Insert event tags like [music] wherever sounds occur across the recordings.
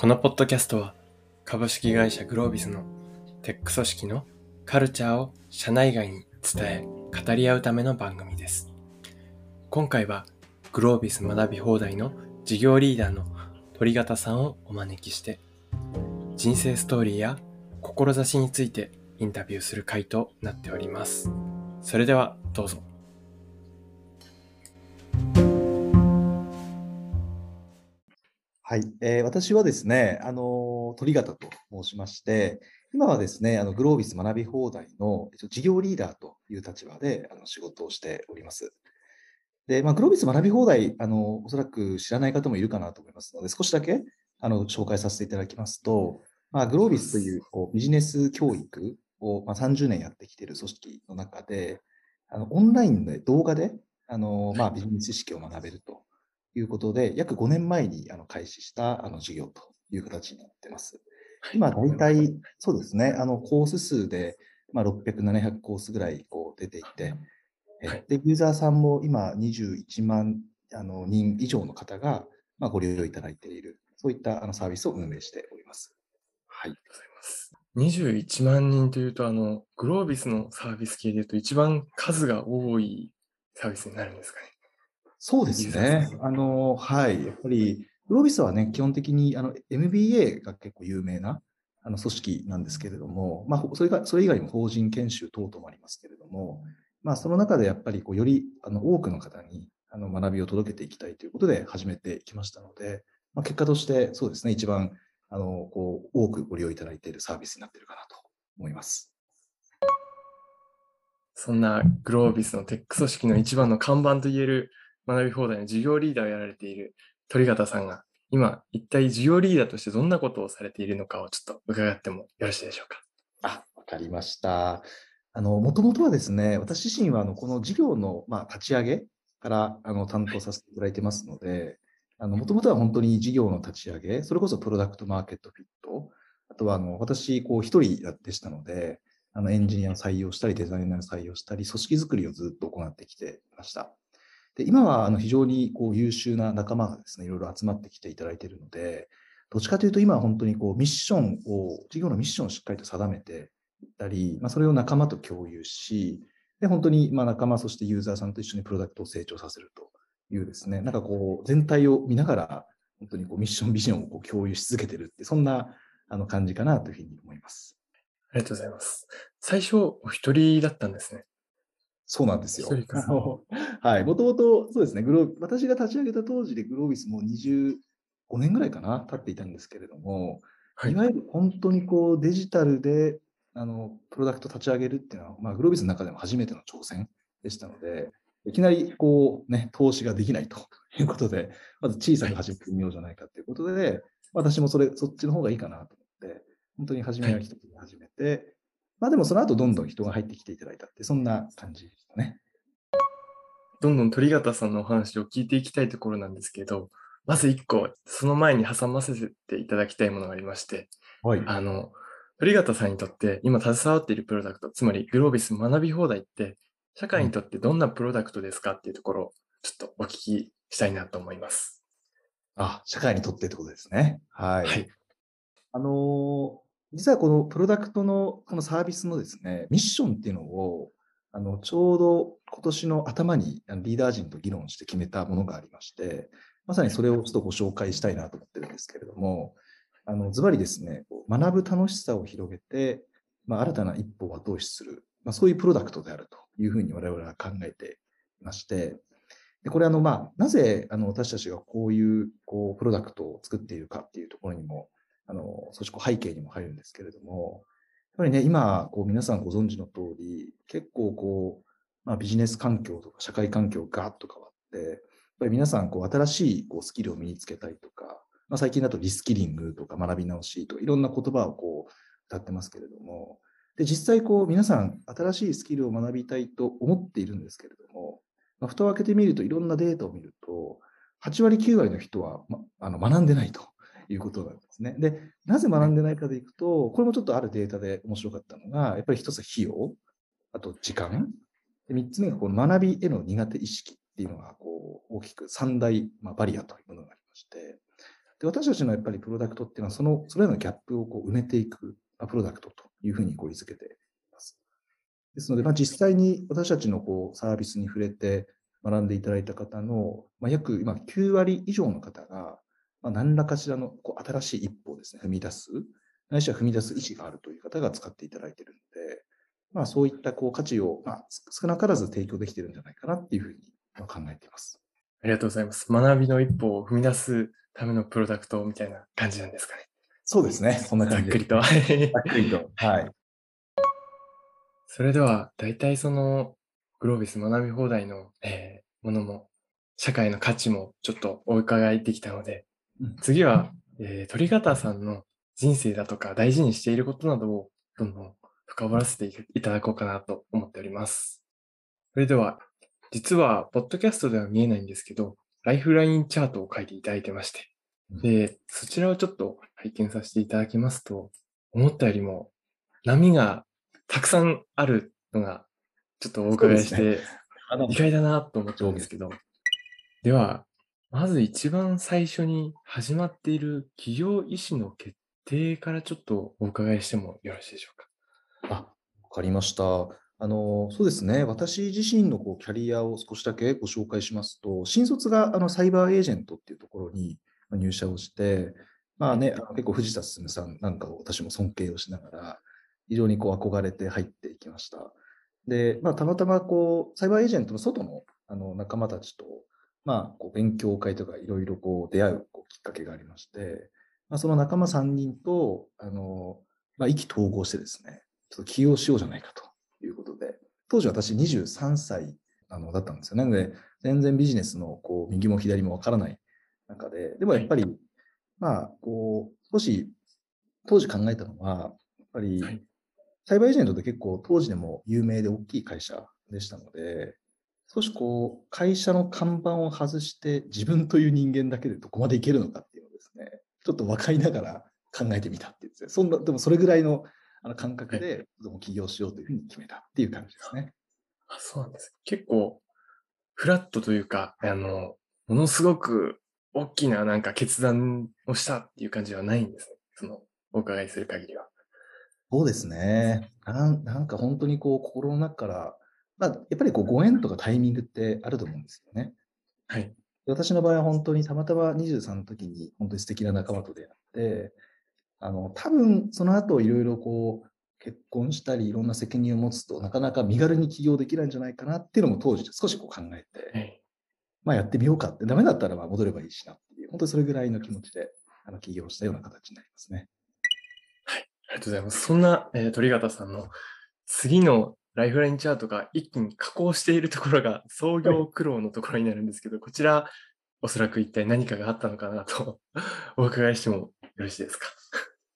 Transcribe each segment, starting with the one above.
このポッドキャストは株式会社グロービスのテック組織のカルチャーを社内外に伝え語り合うための番組です。今回はグロービス学び放題の事業リーダーの鳥形さんをお招きして人生ストーリーや志についてインタビューする回となっております。それではどうぞ。はい、えー私はですね、あの鳥形と申しまして、今はですね、あのグロービス学び放題の事業リーダーという立場であの仕事をしております。で、まあ、グロービス学び放題、あのおそらく知らない方もいるかなと思いますので、少しだけあの紹介させていただきますと、まあ、グロービスというこうビジネス教育を、まあ、30年やってきている組織の中で、あのオンラインで動画であの、まあ、ビジネス知識を学べるということで、約5年前にあの開始したあの事業という形になっています。今、大体、そうですね、あのコース数で、まあ、600、700コースぐらいこう出ていて、えはいで、ユーザーさんも今21万あの人以上の方が、まあ、ご利用いただいている、そういったあのサービスを運営しております。はい。ありがとうございます。21万人というと、あの、グロービスのサービス系でいうと一番数が多いサービスになるんですかね。そうですねあの、はい。やっぱり、グロービスはね、基本的にあの MBA が結構有名なあの組織なんですけれども、まあ、ほそれが、それ以外にも法人研修等々もありますけれども、まあ、その中でやっぱりこう、よりあの多くの方にあの学びを届けていきたいということで始めてきましたので、まあ、結果として、そうですね、一番、あの、こう、多くご利用いただいているサービスになっているかなと思います。そんなグロービスのテック組織の一番の看板といえる学び放題の事業リーダーをやられている鳥形さんが、今一体事業リーダーとしてどんなことをされているのかをちょっと伺ってもよろしいでしょうか？あ、わかりました。あの、もともとはですね、私自身は、あの、この事業の、まあ、立ち上げから、あの、担当させていただいてますので、あの、もともとは本当に事業の立ち上げ、それこそプロダクトマーケットフィット、あとは、あの、私、こう、一人でしたので、あの、エンジニアを採用したり、デザイナーを採用したり、組織づくりをずっと行ってきていました。で、今は、あの、非常に、こう、優秀な仲間がですね、いろいろ集まってきていただいているので、どっちかというと、今は本当に、こう、ミッションを、事業のミッションをしっかりと定めて、ったり、まあ、それを仲間と共有し、で、本当にまあ仲間、そしてユーザーさんと一緒にプロダクトを成長させるというですね、なんかこう、全体を見ながら、本当にこうミッション、ビジョンをこう共有し続けてるって、そんなあの感じかなというふうに思います。ありがとうございます。最初、お一人だったんですね。そうなんですよ。はい。もと。もと、そうですね、グロー私が立ち上げた当時でグロービスも25年ぐらいかな、経っていたんですけれども、はい。いわゆる本当にこうデジタルであのプロダクト立ち上げるっていうのは、まあ、グロービスの中でも初めての挑戦でしたので、いきなりこう、ね、投資ができないということで、まず小さく始めてみようじゃないかということで、私もそれ、そっちの方がいいかなと思って、本当に初めは一つで始めて、まあでもその後どんどん人が入ってきていただいたって、そんな感じでしたね。どんどん鳥形さんのお話を聞いていきたいところなんですけど、まず一個、その前に挟ませていただきたいものがありまして、はい。あの、鳥形さんにとって今携わっているプロダクト、つまりグロービス学び放題って、社会にとってどんなプロダクトですかっていうところをちょっとお聞きしたいなと思います。あ、社会にとってってことですね。はい。はい。あのー実はこのプロダクトのこのサービスのですね、ミッションっていうのを、あの、ちょうど今年の頭にリーダー陣と議論して決めたものがありまして、まさにそれをちょっとご紹介したいなと思ってるんですけれども、あの、ズバリですね、学ぶ楽しさを広げて、まあ、新たな一歩を後押しする、まあ、そういうプロダクトであるというふうに我々は考えていまして、でこれあの、まあ、なぜあの私たちがこういうこうプロダクトを作っているかっていうところにも、あの少しこう背景にも入るんですけれども、やっぱりね、今、こう皆さんご存知の通り、結構こう、まあ、ビジネス環境とか社会環境がガーッと変わって、やっぱり皆さんこう新しいこうスキルを身につけたいとか、まあ、最近だとリスキリングとか学び直しとかいろんな言葉をこう歌ってますけれども、で、実際こう皆さん新しいスキルを学びたいと思っているんですけれども、まあ、蓋を開けてみるといろんなデータを見ると、8割9割の人は、ま、あの学んでないと。いうことなんですね。で、なぜ学んでないかでいくと、これもちょっとあるデータで面白かったのが、やっぱり一つは費用、あと時間、で3つ目がこの学びへの苦手意識っていうのがこう大きく三大、まあ、バリアというものがありまして、で私たちのやっぱりプロダクトっていうのは、その、それらのギャップをこう埋めていくプロダクトというふうにこう位置づけています。ですので、まあ、実際に私たちのこうサービスに触れて学んでいただいた方の、まあ、約今9割以上の方が、まあ、何らかしらのこう新しい一歩をですね、踏み出す、ないしは踏み出す意思があるという方が使っていただいているので、まあ、そういったこう価値を、まあ、少なからず提供できているんじゃないかなっていうふうに考えています。ありがとうございます。学びの一歩を踏み出すためのプロダクトみたいな感じなんですかね。そうですね。こんな感じざっくりと。ざっくりと。はい。それでは、大体その、グロービス学び放題の、えー、ものも、社会の価値もちょっとお伺いできたので、うん、次は、えー、鳥方さんの人生だとか大事にしていることなどをどんどん深掘らせていただこうかなと思っております。それでは、実は、ポッドキャストでは見えないんですけど、ライフラインチャートを書いていただいてまして、で、そちらをちょっと拝見させていただきますと、思ったよりも波がたくさんあるのが、ちょっとお伺いして、ね、意外だなと思ったんですけど、では、まず一番最初に始まっている企業意思の決定からちょっとお伺いしてもよろしいでしょうか？あ、わかりました。あの、そうですね。私自身のこうキャリアを少しだけご紹介しますと、新卒があのサイバーエージェントっていうところに入社をして、まあね、あの結構藤田進さんなんかを私も尊敬をしながら、非常にこう憧れて入っていきました。で、まあたまたまこう、サイバーエージェントの外のあの仲間たちと、まあこう勉強会とかいろいろこう出会うこうきっかけがありまして、まあ、その仲間3人と、あの、まあ意気投合してですね、ちょっと起用しようじゃないかと。いうことで、当時私23歳あのだったんですよね。なので、全然ビジネスのこう右も左もわからない中で、でもやっぱり、はい、まあ、こう、少し当時考えたのは、やっぱり、サイバーエージェントって結構当時でも有名で大きい会社でしたので、少しこう、会社の看板を外して自分という人間だけでどこまでいけるのかっていうのをですね、ちょっと分かりながら考えてみたっていうですね、そんな、でもそれぐらいのあの感覚で、起業しようというふうに決めたっていう感じですね。あそうなんです。結構、フラットというか、あの、ものすごく大きななんか決断をしたっていう感じはないんですね。その、お伺いする限りは。そうですね。なんなんか本当にこう、心の中から、まあ、やっぱりこう、ご縁とかタイミングってあると思うんですよね。はい。私の場合は本当にたまたま23の時に本当に素敵な仲間と出会って、あの、多分その後いろいろこう、結婚したりいろんな責任を持つとなかなか身軽に起業できないんじゃないかなっていうのも当時少しこう考えて、はい、まあやってみようかって、ダメだったらまあ戻ればいいしなっていう、本当にそれぐらいの気持ちであの起業したような形になりますね。はい、ありがとうございます。そんな、えー、鳥形さんの次のライフラインチャートが一気に加工しているところが創業苦労のところになるんですけど、はい、こちらおそらく一体何かがあったのかなと [laughs] お伺いしてもよろしいですか？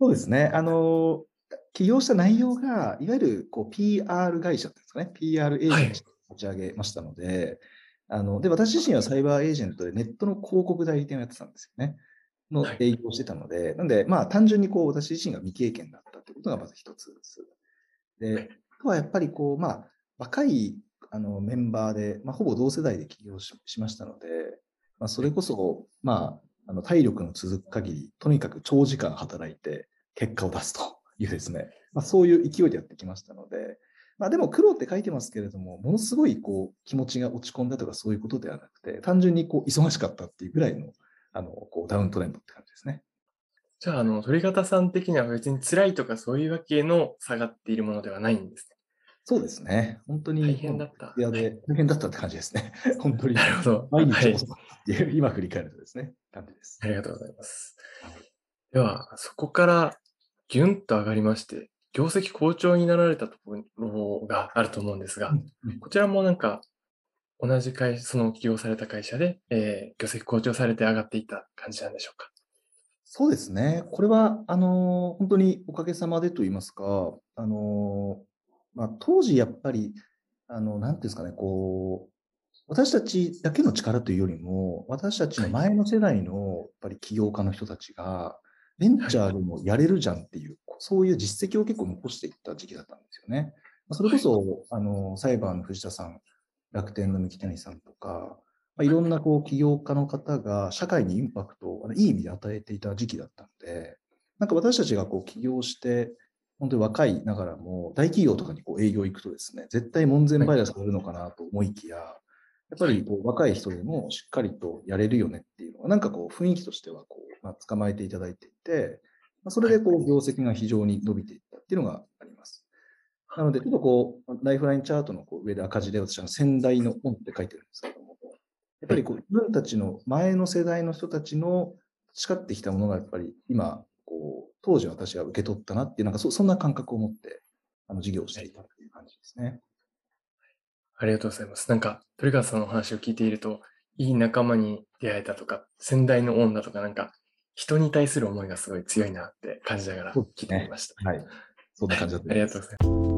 そうですね。あの、起業した内容が、いわゆるこう PR 会社ですかね、PR エージェントを立ち上げましたので、はい、あので私自身はサイバーエージェントでネットの広告代理店をやってたんですよね。の営業をしてたので、はい、なんで、まあ単純にこう私自身が未経験だったということがまず一つです。で、あとはやっぱりこう、まあ若いあのメンバーで、まあほぼ同世代で起業しましたので、まあそれこそ、まああの体力の続く限り、とにかく長時間働いて結果を出すと。いうですね、まあ、そういう勢いでやってきましたので、まあ、でも苦労って書いてますけれども、ものすごいこう気持ちが落ち込んだとかそういうことではなくて、単純にこう忙しかったっていうぐらいのあのこうダウントレンドって感じですね。じゃあ、あの、鳥方さん的には別に辛いとかそういうわけの下がっているものではないんですね。そうですね。本当に。大変だった。いやで、大変だったって感じですね。[laughs] 本当に。なるほど。毎日遅かったっていう、はい、今振り返るとですね、感じです。ありがとうございます。はい、では、そこからギュンと上がりまして、業績好調になられたところがあると思うんですが、こちらもなんか、同じ会社、その起業された会社で、えー、業績好調されて上がっていった感じなんでしょうか？そうですね。これは、あの、本当におかげさまでと言いますか、あの、まあ、当時やっぱり、あの、なんていうんですかね、こう、私たちだけの力というよりも、私たちの前の世代のやっぱり起業家の人たちが、ベンチャーでもやれるじゃんっていう、そういう実績を結構残していった時期だったんですよね。それこそ、あの、サイバーの藤田さん、楽天の三木谷さんとか、まあ、いろんなこう起業家の方が社会にインパクトをいい意味で与えていた時期だったので、なんか私たちがこう起業して、本当に若いながらも、大企業とかにこう営業行くとですね、絶対門前払いされるのかなと思いきや、やっぱりこう若い人でもしっかりとやれるよねっていうのは、なんかこう雰囲気としてはこう、まあ、捕まえていただいていて、まあ、それでこう業績が非常に伸びていったっていうのがあります。なので、ちょっとこう、ライフラインチャートのこう上で赤字で私は先代の本って書いてるんですけども、やっぱりこう自分たちの前の世代の人たちの培ってきたものがやっぱり今、こう、当時私は受け取ったなっていう、なんかそそんな感覚を持って、あの、事業をしていたという感じですね。ありがとうございます。なんか、鳥川さんのお話を聞いていると、いい仲間に出会えたとか、先代の恩だとか、なんか、人に対する思いがすごい強いなって感じながら聞いていました。ね、はい。そんな感じだった、ありがとうございます。